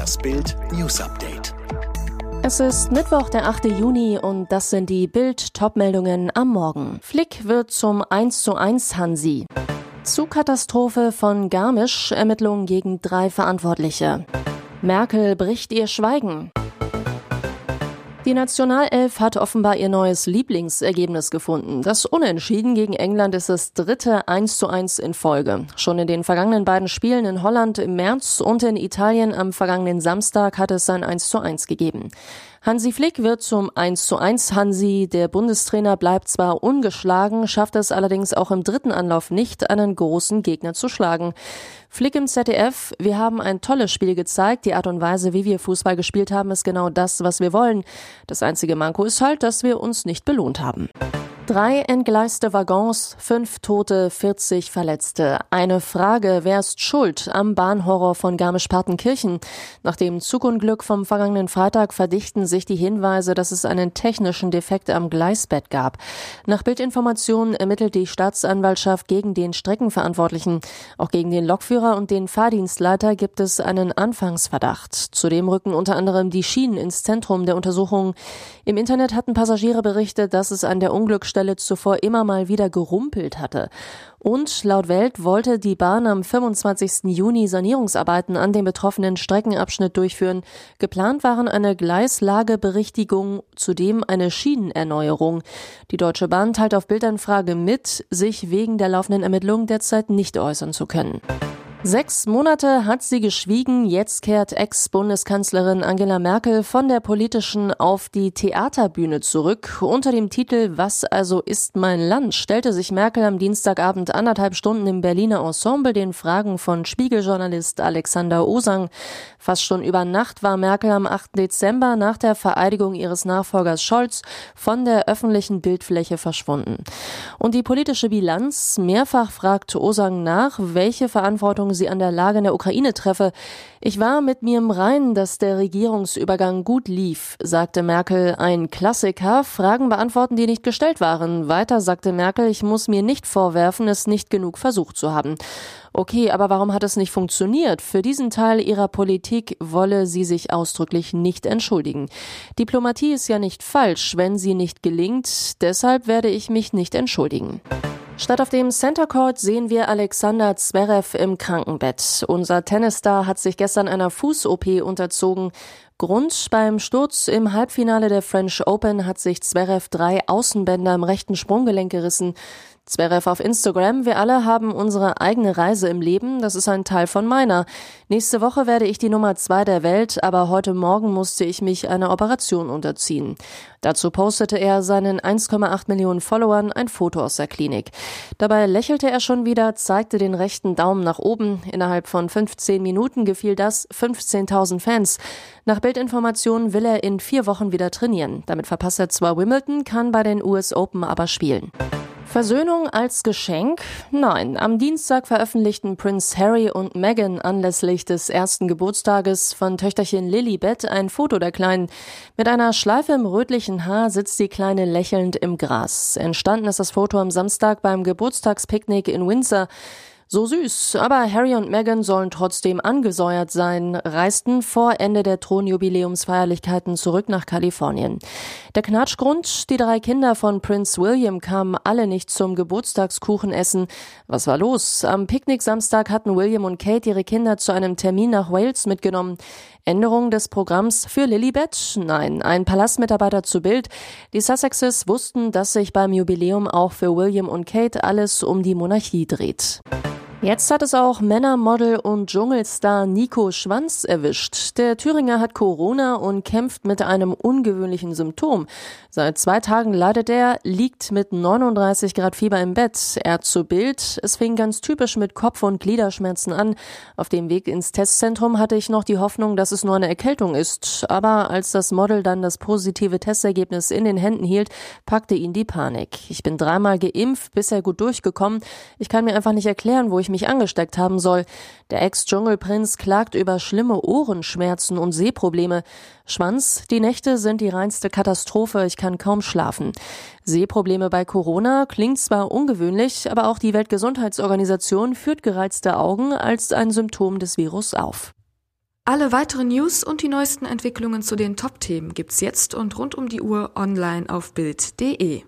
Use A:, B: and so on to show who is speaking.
A: Das Bild News Update.
B: Es ist Mittwoch, der 8. Juni und das sind die Bild-Top-Meldungen am Morgen. Flick wird zum 1 zu 1 Hansi. Zugkatastrophe von Garmisch, Ermittlungen gegen drei Verantwortliche. Merkel bricht ihr Schweigen. Die Nationalelf hat offenbar ihr neues Lieblingsergebnis gefunden. Das Unentschieden gegen England ist das dritte 1 zu 1 in Folge. Schon in den vergangenen beiden Spielen in Holland im März und in Italien am vergangenen Samstag hat es ein 1 zu 1 gegeben. Hansi Flick wird zum 1 zu 1 Hansi. Der Bundestrainer bleibt zwar ungeschlagen, schafft es allerdings auch im dritten Anlauf nicht, einen großen Gegner zu schlagen. Flick im ZDF, wir haben ein tolles Spiel gezeigt. Die Art und Weise, wie wir Fußball gespielt haben, ist genau das, was wir wollen. Das einzige Manko ist halt, dass wir uns nicht belohnt haben. Drei entgleiste Waggons, fünf Tote, 40 Verletzte. Eine Frage, wer ist schuld am Bahnhorror von Garmisch-Partenkirchen? Nach dem Zugunglück vom vergangenen Freitag verdichten sich die Hinweise, dass es einen technischen Defekt am Gleisbett gab. Nach Bildinformationen ermittelt die Staatsanwaltschaft gegen den Streckenverantwortlichen. Auch gegen den Lokführer und den Fahrdienstleiter gibt es einen Anfangsverdacht. Zudem rücken unter anderem die Schienen ins Zentrum der Untersuchung. Im Internet hatten Passagiere berichtet, dass es an der Unglücksstelle Stelle zuvor immer mal wieder gerumpelt hatte. Und laut Welt wollte die Bahn am 25. Juni Sanierungsarbeiten an dem betroffenen Streckenabschnitt durchführen. Geplant waren eine Gleislageberichtigung, zudem eine Schienenerneuerung. Die Deutsche Bahn teilt auf Bildanfrage mit, sich wegen der laufenden Ermittlungen derzeit nicht äußern zu können. Sechs Monate hat sie geschwiegen. Jetzt kehrt Ex-Bundeskanzlerin Angela Merkel von der politischen auf die Theaterbühne zurück. Unter dem Titel Was also ist mein Land stellte sich Merkel am Dienstagabend anderthalb Stunden im Berliner Ensemble den Fragen von Spiegeljournalist Alexander Osang. Fast schon über Nacht war Merkel am 8. Dezember nach der Vereidigung ihres Nachfolgers Scholz von der öffentlichen Bildfläche verschwunden. Und die politische Bilanz mehrfach fragt Osang nach, welche Verantwortung Veränderungen sie an der Lage in der Ukraine treffe. Ich war mit mir im Reinen, dass der Regierungsübergang gut lief, sagte Merkel. Ein Klassiker, Fragen beantworten, die nicht gestellt waren. Weiter sagte Merkel, ich muss mir nicht vorwerfen, es nicht genug versucht zu haben. Okay, aber warum hat es nicht funktioniert? Für diesen Teil ihrer Politik wolle sie sich ausdrücklich nicht entschuldigen. Diplomatie ist ja nicht falsch, wenn sie nicht gelingt. Deshalb werde ich mich nicht entschuldigen. Statt auf dem Center Court sehen wir Alexander Zverev im Krankenbett. Unser Tennisstar hat sich gestern einer Fuß-OP unterzogen. Grund beim Sturz im Halbfinale der French Open hat sich Zverev drei Außenbänder im rechten Sprunggelenk gerissen. Zverev auf Instagram, wir alle haben unsere eigene Reise im Leben, das ist ein Teil von meiner. Nächste Woche werde ich die Nummer zwei der Welt, aber heute Morgen musste ich mich einer Operation unterziehen. Dazu postete er seinen 1,8 Millionen Followern ein Foto aus der Klinik. Dabei lächelte er schon wieder, zeigte den rechten Daumen nach oben. Innerhalb von 15 Minuten gefiel das 15.000 Fans. Nach Bildinformationen will er in vier Wochen wieder trainieren. Damit verpasst er zwar Wimbledon, kann bei den US Open aber spielen. Versöhnung als Geschenk? Nein. Am Dienstag veröffentlichten Prince Harry und Meghan anlässlich des ersten Geburtstages von Töchterchen Lilibet ein Foto der Kleinen. Mit einer Schleife im rötlichen Haar sitzt die Kleine lächelnd im Gras. Entstanden ist das Foto am Samstag beim Geburtstagspicknick in Windsor. So süß, aber Harry und Meghan sollen trotzdem angesäuert sein, reisten vor Ende der Thronjubiläumsfeierlichkeiten zurück nach Kalifornien. Der Knatschgrund, die drei Kinder von Prince William kamen alle nicht zum Geburtstagskuchenessen. Was war los? Am Picknick-Samstag hatten William und Kate ihre Kinder zu einem Termin nach Wales mitgenommen. Änderung des Programms für Lilibet? Nein, ein Palastmitarbeiter zu Bild. Die Sussexes wussten, dass sich beim Jubiläum auch für William und Kate alles um die Monarchie dreht. Jetzt hat es auch Männermodel und Dschungelstar Nico Schwanz erwischt. Der Thüringer hat Corona und kämpft mit einem ungewöhnlichen Symptom. Seit zwei Tagen leidet er, liegt mit 39 Grad Fieber im Bett. Er zu Bild. Es fing ganz typisch mit Kopf- und Gliederschmerzen an. Auf dem Weg ins Testzentrum hatte ich noch die Hoffnung, dass es nur eine Erkältung ist. Aber als das Model dann das positive Testergebnis in den Händen hielt, packte ihn die Panik. Ich bin dreimal geimpft, bisher gut durchgekommen. Ich kann mir einfach nicht erklären, wo ich mich angesteckt haben soll. Der Ex-Dschungelprinz klagt über schlimme Ohrenschmerzen und Sehprobleme. Schwanz, die Nächte sind die reinste Katastrophe, ich kann kaum schlafen. Sehprobleme bei Corona klingt zwar ungewöhnlich, aber auch die Weltgesundheitsorganisation führt gereizte Augen als ein Symptom des Virus auf.
C: Alle weiteren News und die neuesten Entwicklungen zu den Top-Themen gibt's jetzt und rund um die Uhr online auf Bild.de.